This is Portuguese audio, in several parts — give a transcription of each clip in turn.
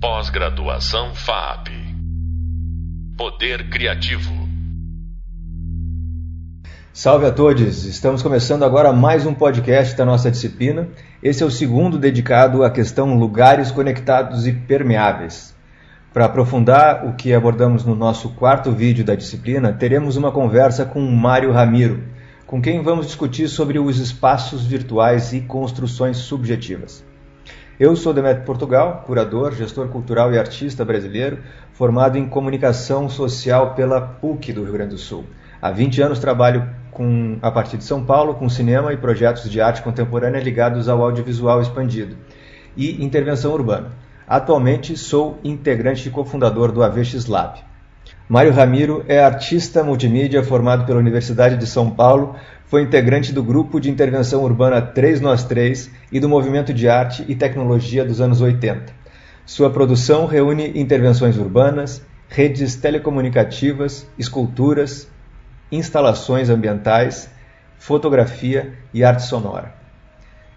Pós-graduação FAP. Poder Criativo. Salve a todos! Estamos começando agora mais um podcast da nossa disciplina. Esse é o segundo dedicado à questão lugares conectados e permeáveis. Para aprofundar o que abordamos no nosso quarto vídeo da disciplina, teremos uma conversa com Mário Ramiro, com quem vamos discutir sobre os espaços virtuais e construções subjetivas. Eu sou Demetrio Portugal, curador, gestor cultural e artista brasileiro, formado em comunicação social pela PUC do Rio Grande do Sul. Há 20 anos trabalho com, a partir de São Paulo com cinema e projetos de arte contemporânea ligados ao audiovisual expandido e intervenção urbana. Atualmente sou integrante e cofundador do AVX Lab. Mário Ramiro é artista multimídia formado pela Universidade de São Paulo, foi integrante do grupo de intervenção urbana 3 Nós 3 e do movimento de arte e tecnologia dos anos 80. Sua produção reúne intervenções urbanas, redes telecomunicativas, esculturas, instalações ambientais, fotografia e arte sonora.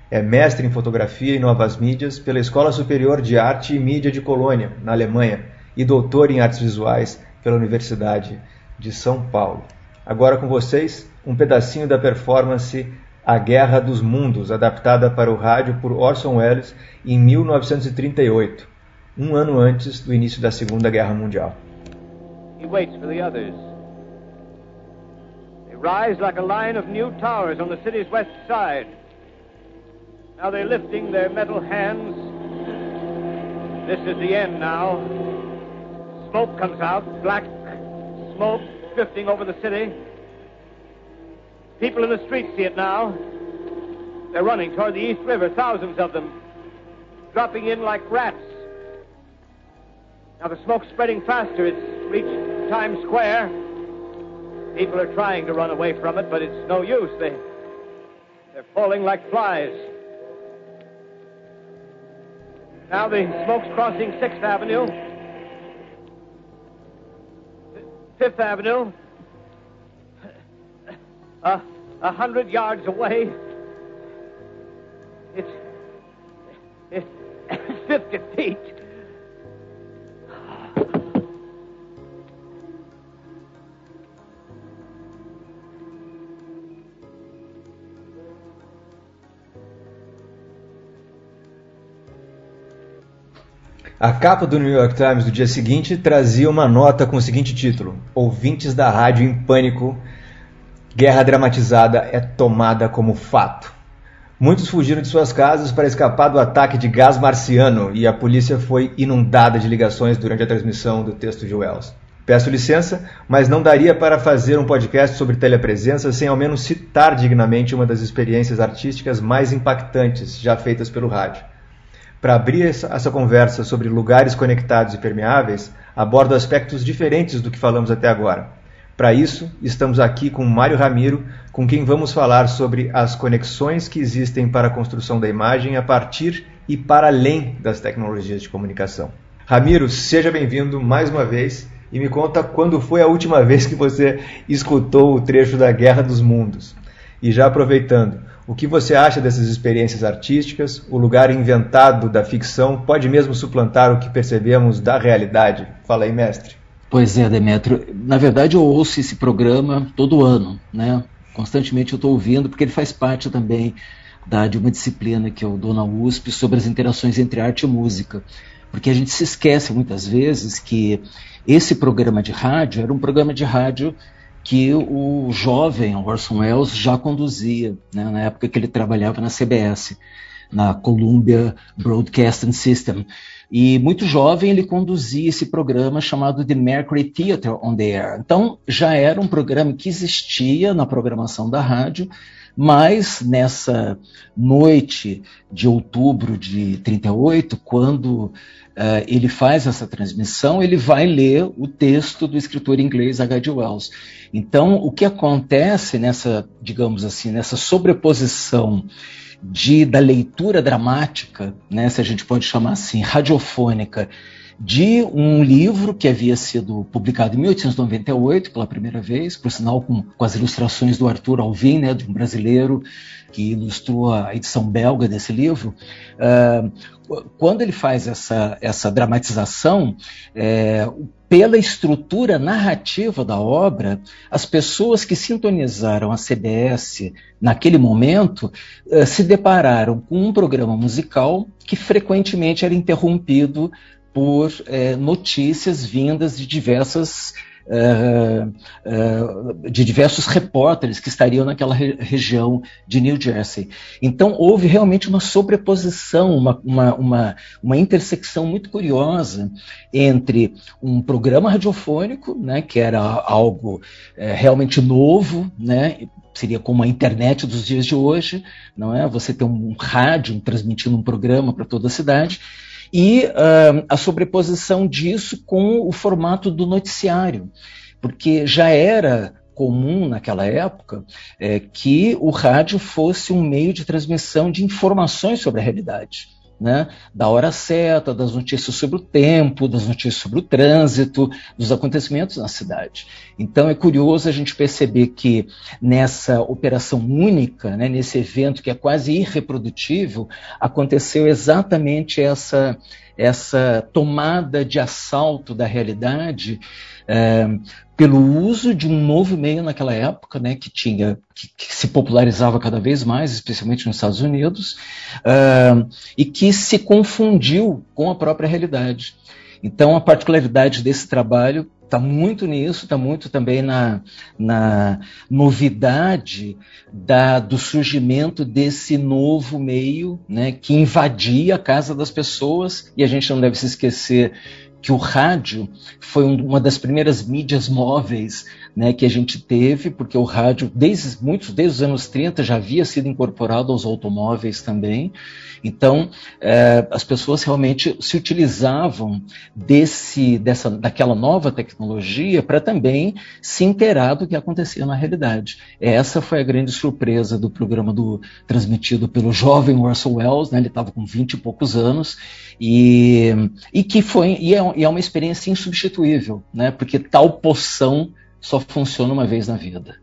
É mestre em fotografia e novas mídias pela Escola Superior de Arte e Mídia de Colônia, na Alemanha, e doutor em artes visuais pela Universidade de São Paulo. Agora com vocês, um pedacinho da performance A Guerra dos Mundos, adaptada para o rádio por Orson Welles em 1938, um ano antes do início da Segunda Guerra Mundial. He waits for the others. They rise like a line of new towers on the city's west side. Now they're lifting their metal hands. This is the end now. Smoke comes out, black smoke drifting over the city. People in the streets see it now. They're running toward the East River, thousands of them, dropping in like rats. Now the smoke's spreading faster. It's reached Times Square. People are trying to run away from it, but it's no use. They, they're falling like flies. Now the smoke's crossing 6th Avenue, 5th Avenue, a, a hundred yards away. It's, it's 50 feet. A capa do New York Times do dia seguinte trazia uma nota com o seguinte título: Ouvintes da rádio em pânico Guerra dramatizada é tomada como fato. Muitos fugiram de suas casas para escapar do ataque de gás marciano e a polícia foi inundada de ligações durante a transmissão do texto de Wells. Peço licença, mas não daria para fazer um podcast sobre telepresença sem ao menos citar dignamente uma das experiências artísticas mais impactantes já feitas pelo rádio. Para abrir essa conversa sobre lugares conectados e permeáveis, abordo aspectos diferentes do que falamos até agora para isso, estamos aqui com Mário Ramiro, com quem vamos falar sobre as conexões que existem para a construção da imagem a partir e para além das tecnologias de comunicação. Ramiro, seja bem-vindo mais uma vez e me conta quando foi a última vez que você escutou o trecho da Guerra dos Mundos. E já aproveitando, o que você acha dessas experiências artísticas? O lugar inventado da ficção pode mesmo suplantar o que percebemos da realidade? Fala aí, mestre. Pois é, Demetrio. Na verdade, eu ouço esse programa todo ano, né? Constantemente eu estou ouvindo, porque ele faz parte também da, de uma disciplina que eu dou na USP sobre as interações entre arte e música. Porque a gente se esquece muitas vezes que esse programa de rádio era um programa de rádio que o jovem Orson Welles já conduzia, né, na época que ele trabalhava na CBS, na Columbia Broadcasting System. E muito jovem ele conduzia esse programa chamado The Mercury Theatre on the Air. Então já era um programa que existia na programação da rádio, mas nessa noite de outubro de 38, quando uh, ele faz essa transmissão, ele vai ler o texto do escritor inglês H.G. Wells. Então, o que acontece nessa, digamos assim, nessa sobreposição de, da leitura dramática, né, se a gente pode chamar assim, radiofônica, de um livro que havia sido publicado em 1898 pela primeira vez, por sinal com, com as ilustrações do Arthur Alvim, né, de um brasileiro que ilustrou a edição belga desse livro. Uh, quando ele faz essa, essa dramatização, é, pela estrutura narrativa da obra, as pessoas que sintonizaram a CBS naquele momento uh, se depararam com um programa musical que frequentemente era interrompido por é, notícias vindas de diversas Uh, uh, de diversos repórteres que estariam naquela re região de New Jersey. Então, houve realmente uma sobreposição, uma, uma, uma, uma intersecção muito curiosa entre um programa radiofônico, né, que era algo é, realmente novo, né, seria como a internet dos dias de hoje, não é? Você ter um rádio transmitindo um programa para toda a cidade e uh, a sobreposição disso com o formato do noticiário, porque já era comum naquela época é, que o rádio fosse um meio de transmissão de informações sobre a realidade né, da hora certa, das notícias sobre o tempo, das notícias sobre o trânsito, dos acontecimentos na cidade. Então é curioso a gente perceber que nessa operação única, né, nesse evento que é quase irreprodutível, aconteceu exatamente essa essa tomada de assalto da realidade é, pelo uso de um novo meio naquela época, né, que tinha que, que se popularizava cada vez mais, especialmente nos Estados Unidos, uh, e que se confundiu com a própria realidade. Então, a particularidade desse trabalho está muito nisso, está muito também na, na novidade da, do surgimento desse novo meio né, que invadia a casa das pessoas, e a gente não deve se esquecer que o rádio foi uma das primeiras mídias móveis né, que a gente teve, porque o rádio, desde muitos, desde os anos 30, já havia sido incorporado aos automóveis também. Então, é, as pessoas realmente se utilizavam desse, dessa, daquela nova tecnologia para também se inteirar do que acontecia na realidade. Essa foi a grande surpresa do programa do, transmitido pelo jovem Russell Wells, né, ele estava com 20 e poucos anos, e, e que foi e é, e é uma experiência insubstituível, né, porque tal poção só funciona uma vez na vida.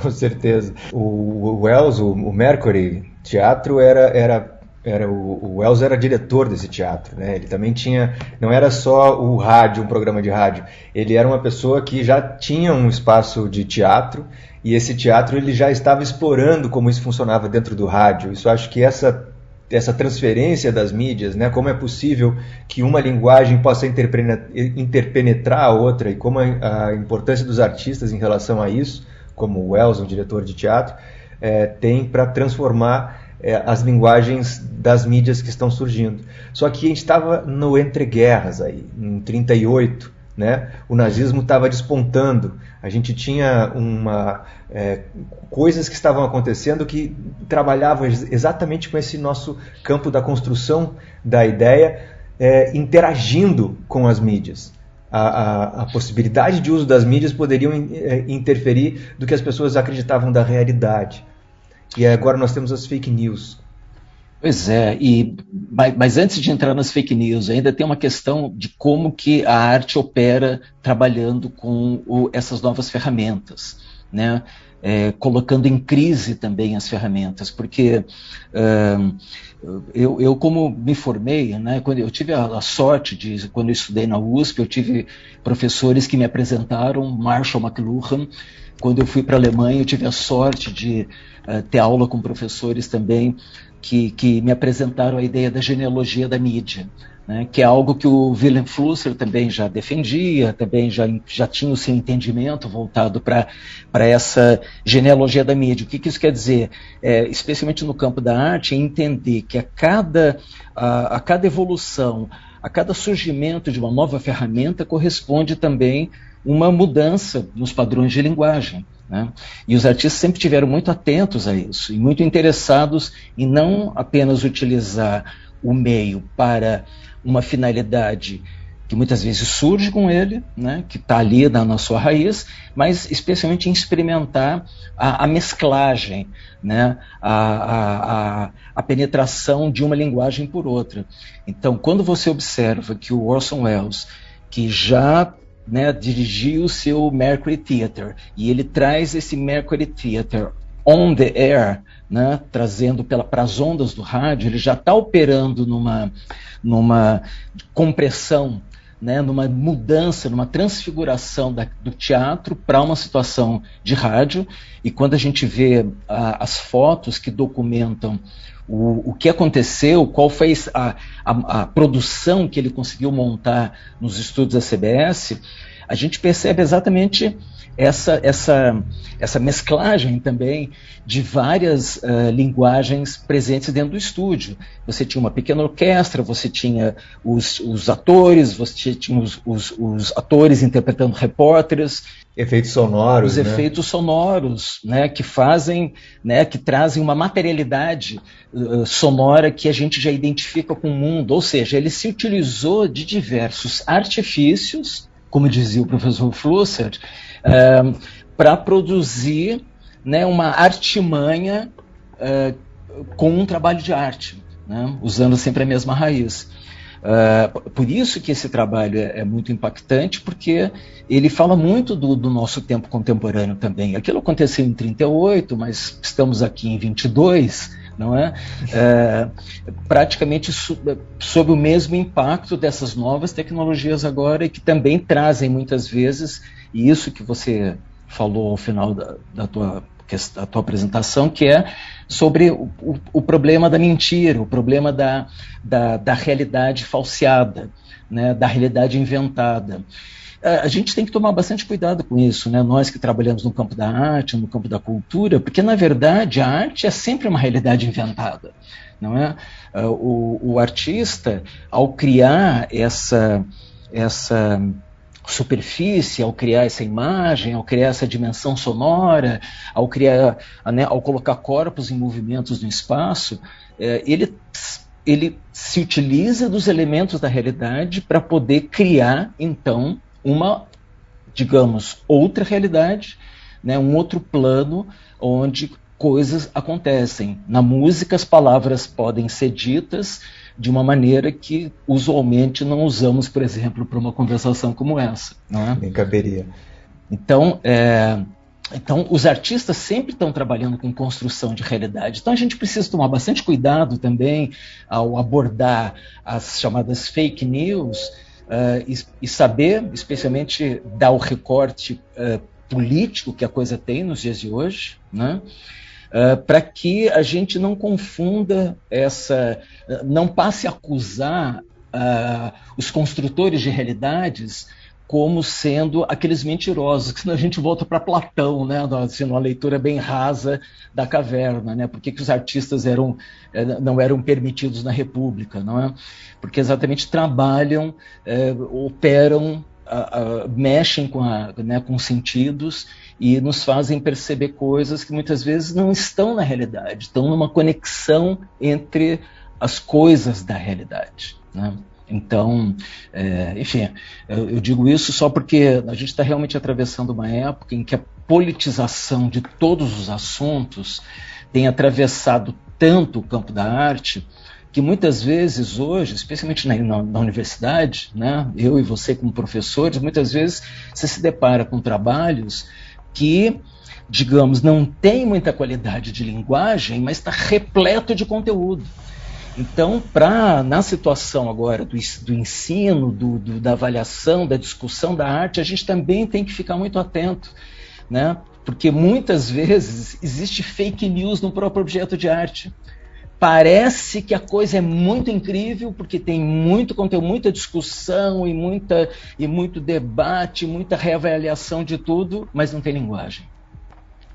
Com certeza. O, Wells, o, o Mercury Teatro era, era era o, o Wells era diretor desse teatro, né? Ele também tinha, não era só o rádio, um programa de rádio. Ele era uma pessoa que já tinha um espaço de teatro e esse teatro ele já estava explorando como isso funcionava dentro do rádio. Isso acho que essa essa transferência das mídias, né? Como é possível que uma linguagem possa interpenetrar a outra e como a, importância dos artistas em relação a isso, como o Wells, um diretor de teatro, é, tem para transformar é, as linguagens das mídias que estão surgindo. Só que a gente estava no entreguerras aí, em 38, né? O nazismo estava despontando. A gente tinha uma é, coisas que estavam acontecendo que trabalhavam exatamente com esse nosso campo da construção da ideia, é, interagindo com as mídias. A, a, a, possibilidade de uso das mídias poderiam é, interferir do que as pessoas acreditavam da realidade. E agora nós temos as fake news Pois é, e, mas, mas, antes de entrar nas fake news, ainda tem uma questão de como que a arte opera trabalhando com o, essas novas ferramentas, né? É, colocando em crise também as ferramentas, porque uh, eu, eu, como me formei, né, quando eu tive a, a, sorte de, quando eu estudei na USP, eu tive professores que me apresentaram, Marshall McLuhan, quando eu fui para a Alemanha, eu tive a sorte de uh, ter aula com professores também que, que me apresentaram a ideia da genealogia da mídia, né, que é algo que o Willem Flusser também já defendia, também já, já tinha o seu entendimento voltado para essa genealogia da mídia. O que, que isso quer dizer? É, especialmente no campo da arte, é entender que a cada, a, a cada evolução, a cada surgimento de uma nova ferramenta corresponde também uma mudança nos padrões de linguagem. Né? E os artistas sempre tiveram muito atentos a isso e muito interessados em não apenas utilizar o meio para uma finalidade que muitas vezes surge com ele, né, que está ali na, na, sua raiz, mas especialmente em experimentar a, a mesclagem, né, a, a, a, penetração de uma linguagem por outra. Então, quando você observa que o Orson Welles, que já né, o seu Mercury Theatre, e ele traz esse Mercury Theatre on the air, né, trazendo para as ondas do rádio, ele já está operando numa, numa compressão né, numa mudança, numa transfiguração da, do teatro para uma situação de rádio. E quando a gente vê a, as fotos que documentam o, o que aconteceu, qual foi a, a, a produção que ele conseguiu montar nos estúdios da CBS, a gente percebe exatamente essa, essa, essa mesclagem também de várias uh, linguagens presentes dentro do estúdio. Você tinha uma pequena orquestra, você tinha os, os atores, você tinha os, os, os, atores interpretando repórteres. Efeitos sonoros. Os né? efeitos sonoros, né, que fazem, né, que trazem uma materialidade uh, sonora que a gente já identifica com o mundo. Ou seja, ele se utilizou de diversos artifícios, como dizia o professor Flusser, uh, para produzir né, uma artimanha uh, com um trabalho de arte, né, usando sempre a mesma raiz. Uh, por isso que esse trabalho é, é, muito impactante, porque ele fala muito do, do, nosso tempo contemporâneo também. Aquilo aconteceu em 38, mas estamos aqui em 22, não é? é praticamente so, sob o mesmo impacto dessas novas tecnologias agora e que também trazem muitas vezes e isso que você falou ao final da, da tua da tua apresentação, que é sobre o, o, o, problema da mentira, o problema da, da, da realidade falseada, né, da realidade inventada. A gente tem que tomar bastante cuidado com isso, né? nós que trabalhamos no campo da arte, no campo da cultura, porque na verdade a arte é sempre uma realidade inventada. Não é? O, o artista, ao criar essa, essa superfície, ao criar essa imagem, ao criar essa dimensão sonora, ao criar, né, ao colocar corpos em movimentos no espaço, é, ele, ele se utiliza dos elementos da realidade para poder criar, então, uma, digamos, outra realidade, né, um outro plano onde coisas acontecem. Na música, as palavras podem ser ditas de uma maneira que usualmente não usamos, por exemplo, para uma conversação como essa. Não é? Nem caberia. Então, é, então, os artistas sempre estão trabalhando com construção de realidade. Então, a gente precisa tomar bastante cuidado também ao abordar as chamadas fake news uh, e, e, saber, especialmente, dar o recorte uh, político que a coisa tem nos dias de hoje, né? uh, para que a gente não confunda essa, não passe a acusar os construtores de realidades como sendo aqueles mentirosos, que senão a gente volta para Platão, né, assim, uma leitura bem rasa da caverna, né, por que, os artistas eram, eh, não eram permitidos na República, não é? Porque exatamente trabalham, eh, operam, mexem com, a, né, com sentidos e nos fazem perceber coisas que muitas vezes não estão na realidade, estão numa conexão entre as coisas da realidade. Né? Então, é, enfim, eu, eu, digo isso só porque a gente está realmente atravessando uma época em que a politização de todos os assuntos tem atravessado tanto o campo da arte que muitas vezes hoje, especialmente na, na, na, universidade, né, eu e você como professores, muitas vezes você se depara com trabalhos que, digamos, não tem muita qualidade de linguagem, mas está repleto de conteúdo. Então, para na situação agora do, do ensino, do, do, da avaliação, da discussão da arte, a gente também tem que ficar muito atento, né? Porque muitas vezes existe fake news no próprio objeto de arte. Parece que a coisa é muito incrível porque tem muito conteúdo, muita discussão e muita e muito debate, muita reavaliação de tudo, mas não tem linguagem.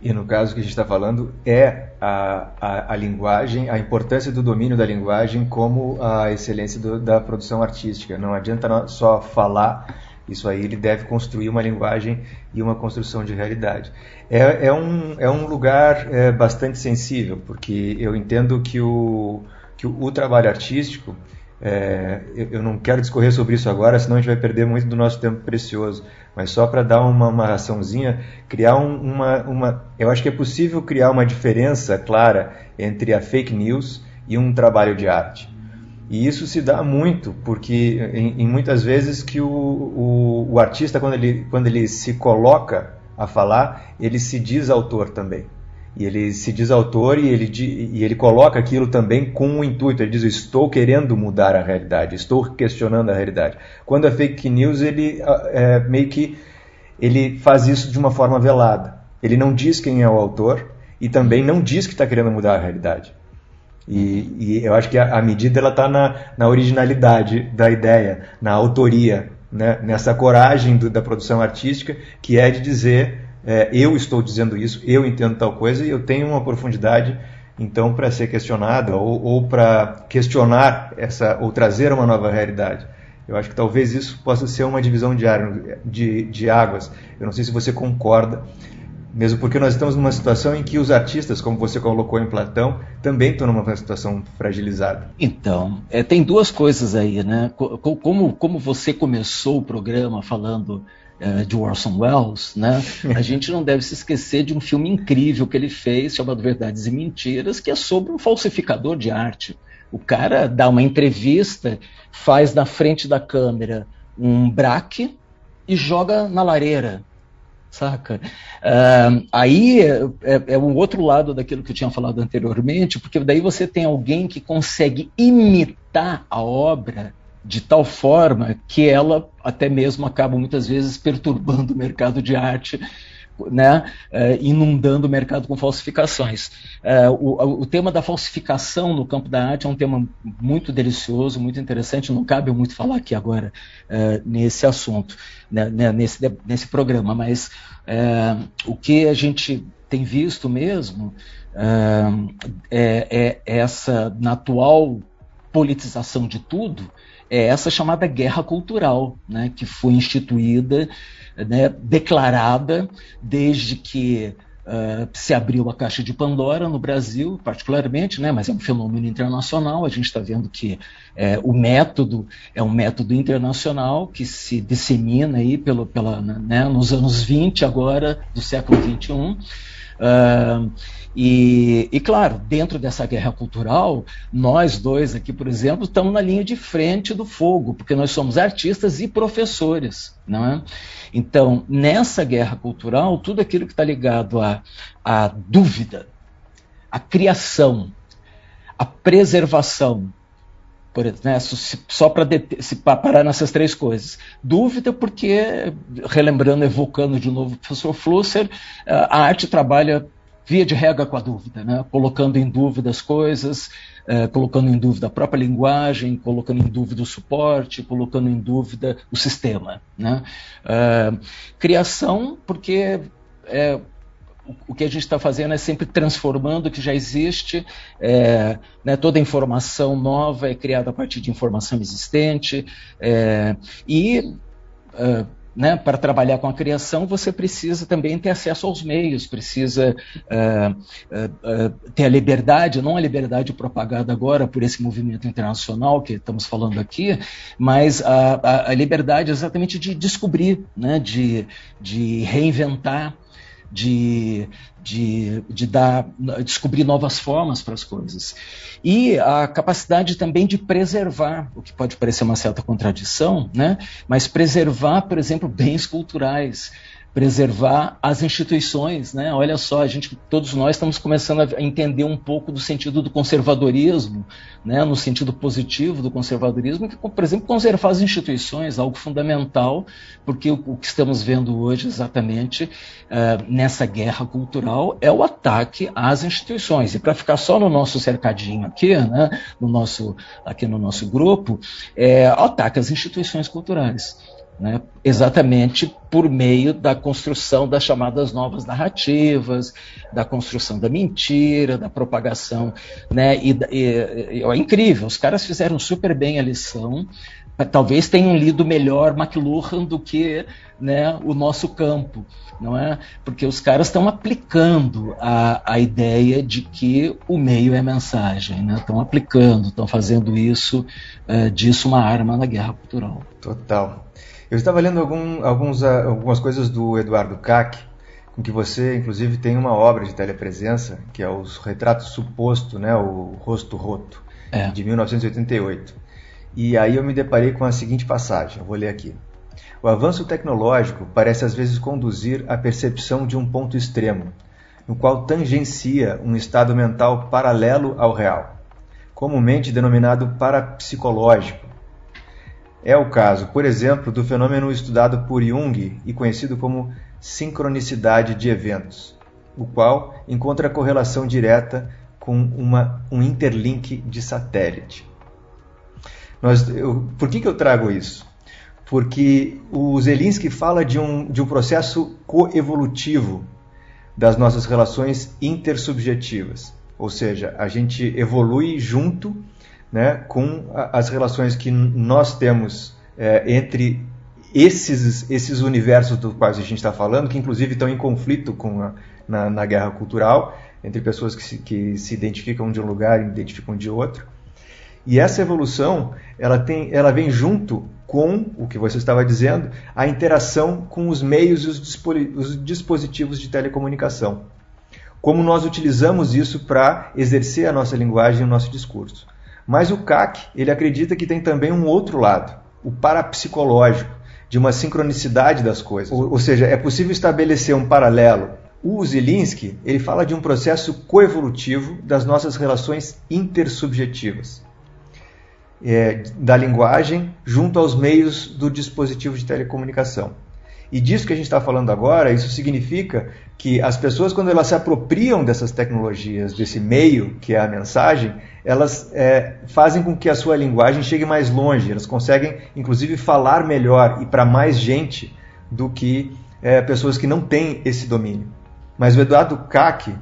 E no caso que a gente está falando é a, a, a, linguagem, a importância do domínio da linguagem como a excelência do, da produção artística. Não adianta só falar isso aí ele deve construir uma linguagem e uma construção de realidade. É, é um, é um lugar é, bastante sensível, porque eu entendo que o, que o, o trabalho artístico é, eu não quero discorrer sobre isso agora, senão a gente vai perder muito do nosso tempo precioso. Mas só para dar uma, uma açãozinha, criar um, uma, uma. Eu acho que é possível criar uma diferença clara entre a fake news e um trabalho de arte. E isso se dá muito, porque em, em muitas vezes que o, o, o, artista, quando ele, quando ele se coloca a falar, ele se diz autor também. E ele se diz autor e ele, e ele coloca aquilo também com um intuito. Ele diz: Estou querendo mudar a realidade, estou questionando a realidade. Quando é fake news, ele é, meio que ele faz isso de uma forma velada. Ele não diz quem é o autor e também não diz que está querendo mudar a realidade. E, e, eu acho que a, a medida ela está na, na, originalidade da ideia, na autoria, né? nessa coragem do, da produção artística, que é de dizer é, eu estou dizendo isso, eu entendo tal coisa e eu tenho uma profundidade então para ser questionada ou, ou para questionar essa ou trazer uma nova realidade. Eu acho que talvez isso possa ser uma divisão de, de, de águas. Eu não sei se você concorda, mesmo porque nós estamos numa situação em que os artistas, como você colocou em Platão, também estão numa situação fragilizada. Então, é, tem duas coisas aí, né? Como, como você começou o programa falando uh, de Orson Welles, né? A gente não deve se esquecer de um filme incrível que ele fez, chamado Verdades e Mentiras, que é sobre um falsificador de arte. O cara dá uma entrevista, faz na frente da câmera um braque e joga na lareira saca? Uh, aí é, é, é, um outro lado daquilo que eu tinha falado anteriormente, porque daí você tem alguém que consegue imitar a obra de tal forma que ela até mesmo acaba muitas vezes perturbando o mercado de arte, né, uh, inundando o mercado com falsificações. Uh, o, o, tema da falsificação no campo da arte é um tema muito delicioso, muito interessante, não cabe muito falar aqui agora uh, nesse assunto, né, né, nesse, nesse programa, mas o que a gente tem visto mesmo é, é essa, na atual politização de tudo, é essa chamada guerra cultural, né, que foi instituída, né, declarada desde que uh, se abriu a caixa de Pandora no Brasil, particularmente, né, mas é um fenômeno internacional. A gente está vendo que é, o método é um método internacional que se dissemina aí pelo, pela, né, nos anos 20 agora do século 21. Uh, e, e, claro, dentro dessa guerra cultural, nós dois aqui, por exemplo, estamos na linha de frente do fogo, porque nós somos artistas e professores. Não é? Então, nessa guerra cultural, tudo aquilo que está ligado à, à dúvida, à criação, à preservação, por, né, só para parar nessas três coisas. Dúvida, porque, relembrando, evocando de novo o professor Flusser, a arte trabalha via de regra com a dúvida, né? colocando em dúvida as coisas, eh, colocando em dúvida a própria linguagem, colocando em dúvida o suporte, colocando em dúvida o sistema. Né? Uh, criação, porque é, o que a gente está fazendo é sempre transformando o que já existe, é, né, toda informação nova é criada a partir de informação existente, é, e uh, né, para trabalhar com a criação, você precisa também ter acesso aos meios, precisa uh, uh, uh, ter a liberdade, não a liberdade propagada agora por esse movimento internacional que estamos falando aqui, mas a, a, a liberdade exatamente de descobrir, né, de, de reinventar, de, de, de dar, descobrir novas formas para as coisas. E a capacidade também de preservar, o que pode parecer uma certa contradição, né? mas preservar, por exemplo, bens culturais preservar as instituições, né? Olha só, a gente, todos nós estamos começando a entender um pouco do sentido do conservadorismo, né? No sentido positivo do conservadorismo, que, por exemplo, conservar as instituições, algo fundamental, porque o, o que estamos vendo hoje, exatamente uh, nessa guerra cultural, é o ataque às instituições. E para ficar só no nosso cercadinho aqui, né? No nosso, aqui no nosso grupo, é o ataque às instituições culturais né, exatamente por meio da construção das chamadas novas narrativas, da construção da mentira, da propagação, né, e, e, e é incrível, os caras fizeram super bem a lição, talvez tenham lido melhor McLuhan do que né, o nosso campo, não é? Porque os caras estão aplicando a, a ideia de que o meio é mensagem, né? Estão aplicando, estão fazendo isso, uh, disso uma arma na guerra cultural. Total. Eu estava lendo algum, alguns, ah, algumas coisas do Eduardo Kac, com que você, inclusive, tem uma obra de telepresença, que é o Retrato Suposto, né, o Rosto Roto, é. de 1988. E aí eu me deparei com a seguinte passagem, eu vou ler aqui. O avanço tecnológico parece às vezes conduzir à percepção de um ponto extremo, no qual tangencia um estado mental paralelo ao real, comumente denominado parapsicológico. É o caso, por exemplo, do fenômeno estudado por Jung e conhecido como sincronicidade de eventos, o qual encontra correlação direta com uma, um interlink de satélite. Nós, eu, por que, que eu trago isso? Porque o Zelinski fala de um, de um processo coevolutivo das nossas relações intersubjetivas, ou seja, a gente evolui junto né, com as relações que nós temos é, entre esses, esses universos dos quais a gente está falando, que inclusive estão em conflito com a, na, na guerra cultural, entre pessoas que se, que se identificam de um lugar e identificam de outro. E essa evolução, ela, tem, ela vem junto com o que você estava dizendo, a interação com os meios e os dispositivos de telecomunicação. Como nós utilizamos isso para exercer a nossa linguagem e o nosso discurso. Mas o CAC, ele acredita que tem também um outro lado, o parapsicológico, de uma sincronicidade das coisas. Ou, ou seja, é possível estabelecer um paralelo. O Zielinski, ele fala de um processo coevolutivo das nossas relações intersubjetivas é, da linguagem junto aos meios do dispositivo de telecomunicação. E disso que a gente está falando agora, isso significa que as pessoas, quando elas se apropriam dessas tecnologias, desse meio que é a mensagem, elas é, fazem com que a sua linguagem chegue mais longe, elas conseguem, inclusive, falar melhor e para mais gente do que é, pessoas que não têm esse domínio. Mas o Eduardo Kac,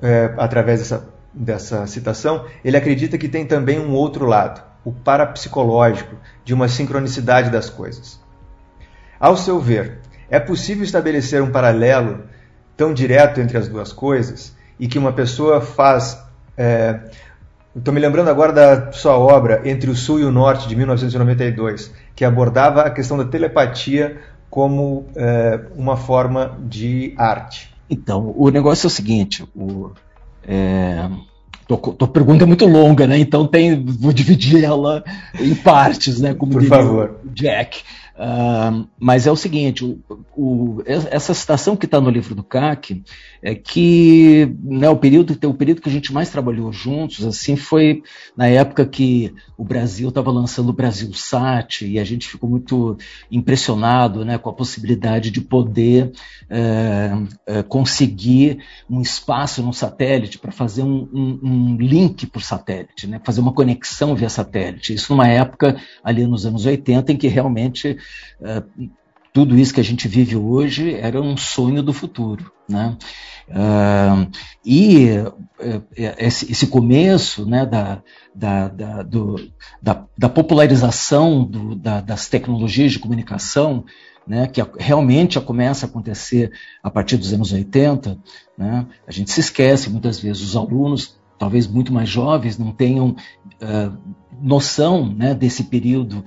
é, através dessa, dessa citação, ele acredita que tem também um outro lado o parapsicológico de uma sincronicidade das coisas. Ao seu ver, é possível estabelecer um paralelo tão direto entre as duas coisas e que uma pessoa faz. É, Estou me lembrando agora da sua obra Entre o Sul e o Norte, de 1992, que abordava a questão da telepatia como é, uma forma de arte. Então, o negócio é o seguinte: o, é, Tua, pergunta é muito longa, né? Então tem, vou dividir ela em partes, né? Como Por favor. Jack. Uh, mas é o seguinte, o, o, essa citação que está no livro do CAC é que né, o, período, o período que a gente mais trabalhou juntos assim foi na época que o Brasil estava lançando o Brasil Sat e a gente ficou muito impressionado né, com a possibilidade de poder é, é, conseguir um espaço no satélite para fazer um, um, um link por satélite, né, fazer uma conexão via satélite. Isso numa época ali nos anos 80 em que realmente é, tudo isso que a gente vive hoje era um sonho do futuro. Né? Uh, e uh, esse, esse, começo né, da, da, da, do, da, da popularização do, das tecnologias de comunicação, né, que realmente começa a acontecer a partir dos anos 80, né, a gente se esquece muitas vezes, os alunos, talvez muito mais jovens, não tenham uh, noção né, desse período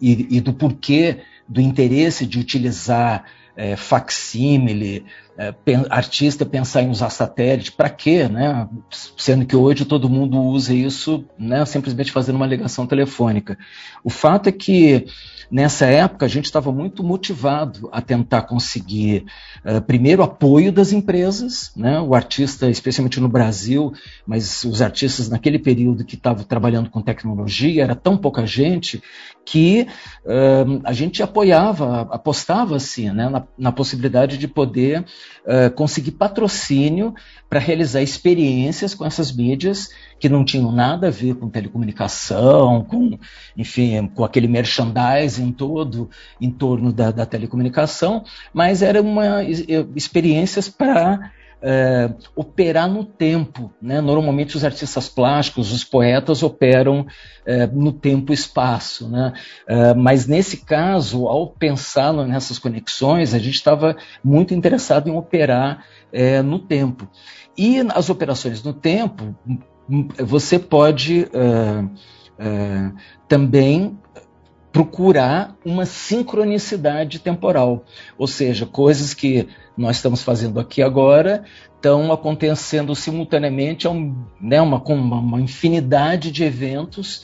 e, e do porquê do interesse de utilizar é, facsímile, é, pen, artista pensar em usar satélite, para quê? Né? Sendo que hoje todo mundo usa isso né, simplesmente fazendo uma ligação telefônica. O fato é que nessa época a gente estava muito motivado a tentar conseguir, uh, primeiro, apoio das empresas, né? o artista, especialmente no Brasil, mas os artistas naquele período que estavam trabalhando com tecnologia, era tão pouca gente que uh, a gente apoiava, apostava assim, né? na, na possibilidade de poder uh, conseguir patrocínio para realizar experiências com essas mídias que não tinham nada a ver com telecomunicação, com, enfim, com aquele merchandising todo em torno da, da telecomunicação, mas eram uma, experiências para é, operar no tempo. Né? Normalmente os artistas plásticos, os poetas operam é, no tempo e espaço. Né? É, mas nesse caso, ao pensar nessas conexões, a gente estava muito interessado em operar é, no tempo. E as operações no tempo, você pode é, é, também procurar uma sincronicidade temporal, ou seja, coisas que nós estamos fazendo aqui agora estão acontecendo simultaneamente né, uma, uma infinidade de eventos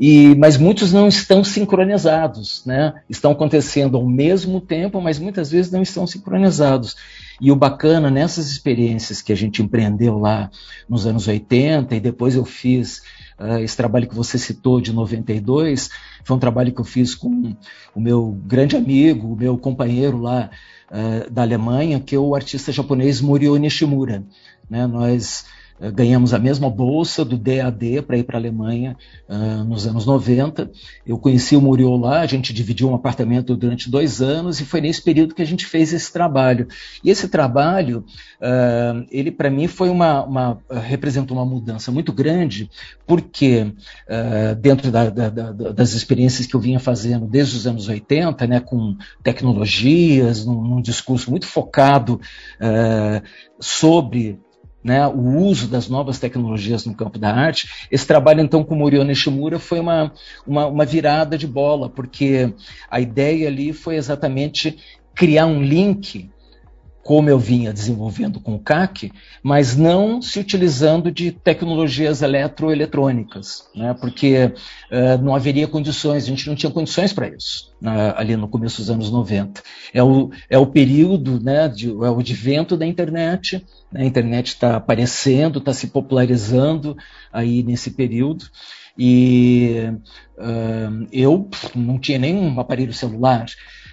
e, mas muitos não estão sincronizados, né? Estão acontecendo ao mesmo tempo, mas muitas vezes não estão sincronizados. E o bacana nessas experiências que a gente empreendeu lá nos anos 80 e depois eu fiz uh, esse trabalho que você citou de 92, foi um trabalho que eu fiz com o meu grande amigo, o meu companheiro lá uh, da Alemanha, que é o artista japonês Morio Nishimura. Né? Nós eh, ganhamos a mesma bolsa do DAD para ir para a Alemanha uh, nos anos 90. Eu conheci o Muriel lá, a gente dividiu um apartamento durante dois anos e foi nesse período que a gente fez esse trabalho. E esse trabalho, uh, ele para mim foi uma, uma representou uma mudança muito grande, porque dentro da, da, da, das experiências que eu vinha fazendo desde os anos 80, né, com tecnologias, num, num discurso muito focado sobre né, o uso das novas tecnologias no campo da arte. Esse trabalho, então, com Moriyo Nishimura foi uma, uma, uma virada de bola, porque a ideia ali foi exatamente criar um link como eu vinha desenvolvendo com o CAC, mas não se utilizando de tecnologias eletroeletrônicas, né? porque uh, não haveria condições, a gente não tinha condições para isso uh, ali no começo dos anos 90. É o, é o período, né, de, é o advento da internet, né? a internet está aparecendo, está se popularizando aí nesse período, e uh, eu não tinha nenhum aparelho celular,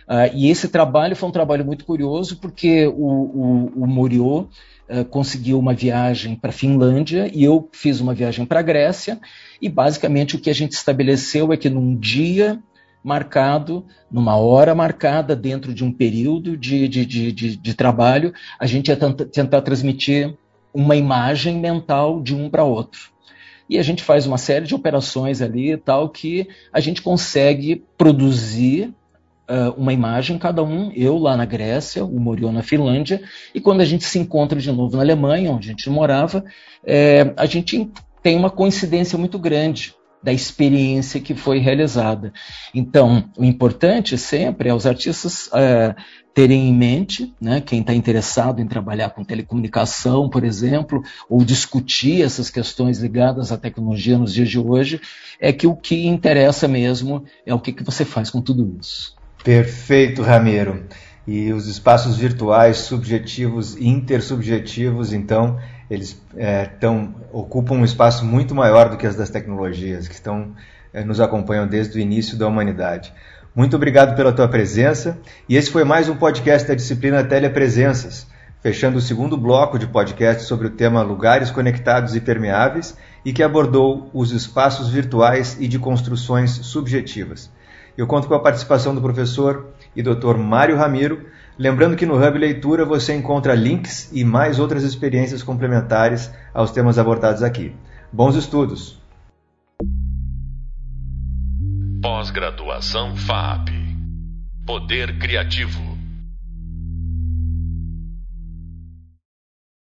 Uh, e esse trabalho foi um trabalho muito curioso, porque o, o, o uh, conseguiu uma viagem para a Finlândia e eu fiz uma viagem para a Grécia, e basicamente o que a gente estabeleceu é que num dia marcado, numa hora marcada, dentro de um período de, de, de, de, de trabalho, a gente ia tentar transmitir uma imagem mental de um para outro. E a gente faz uma série de operações ali e tal que a gente consegue produzir uh, uma imagem, cada um, eu lá na Grécia, o Morion na Finlândia, e quando a gente se encontra de novo na Alemanha, onde a gente morava, é, a gente tem uma coincidência muito grande da experiência que foi realizada. Então, o importante sempre é os artistas uh, terem em mente, né, quem está interessado em trabalhar com telecomunicação, por exemplo, ou discutir essas questões ligadas à tecnologia nos dias de hoje, é que o que interessa mesmo é o que, que você faz com tudo isso. Perfeito, Ramiro. E os espaços virtuais, subjetivos e intersubjetivos, então, eles é, tão, ocupam um espaço muito maior do que as das tecnologias, que estão, é, nos acompanham desde o início da humanidade. Muito obrigado pela tua presença. E esse foi mais um podcast da disciplina Telepresenças, fechando o segundo bloco de podcast sobre o tema Lugares Conectados e Permeáveis e que abordou os espaços virtuais e de construções subjetivas. Eu conto com a participação do professor e doutor Mário Ramiro. Lembrando que no Hub Leitura você encontra links e mais outras experiências complementares aos temas abordados aqui. Bons estudos! Pós-graduação FAP Poder Criativo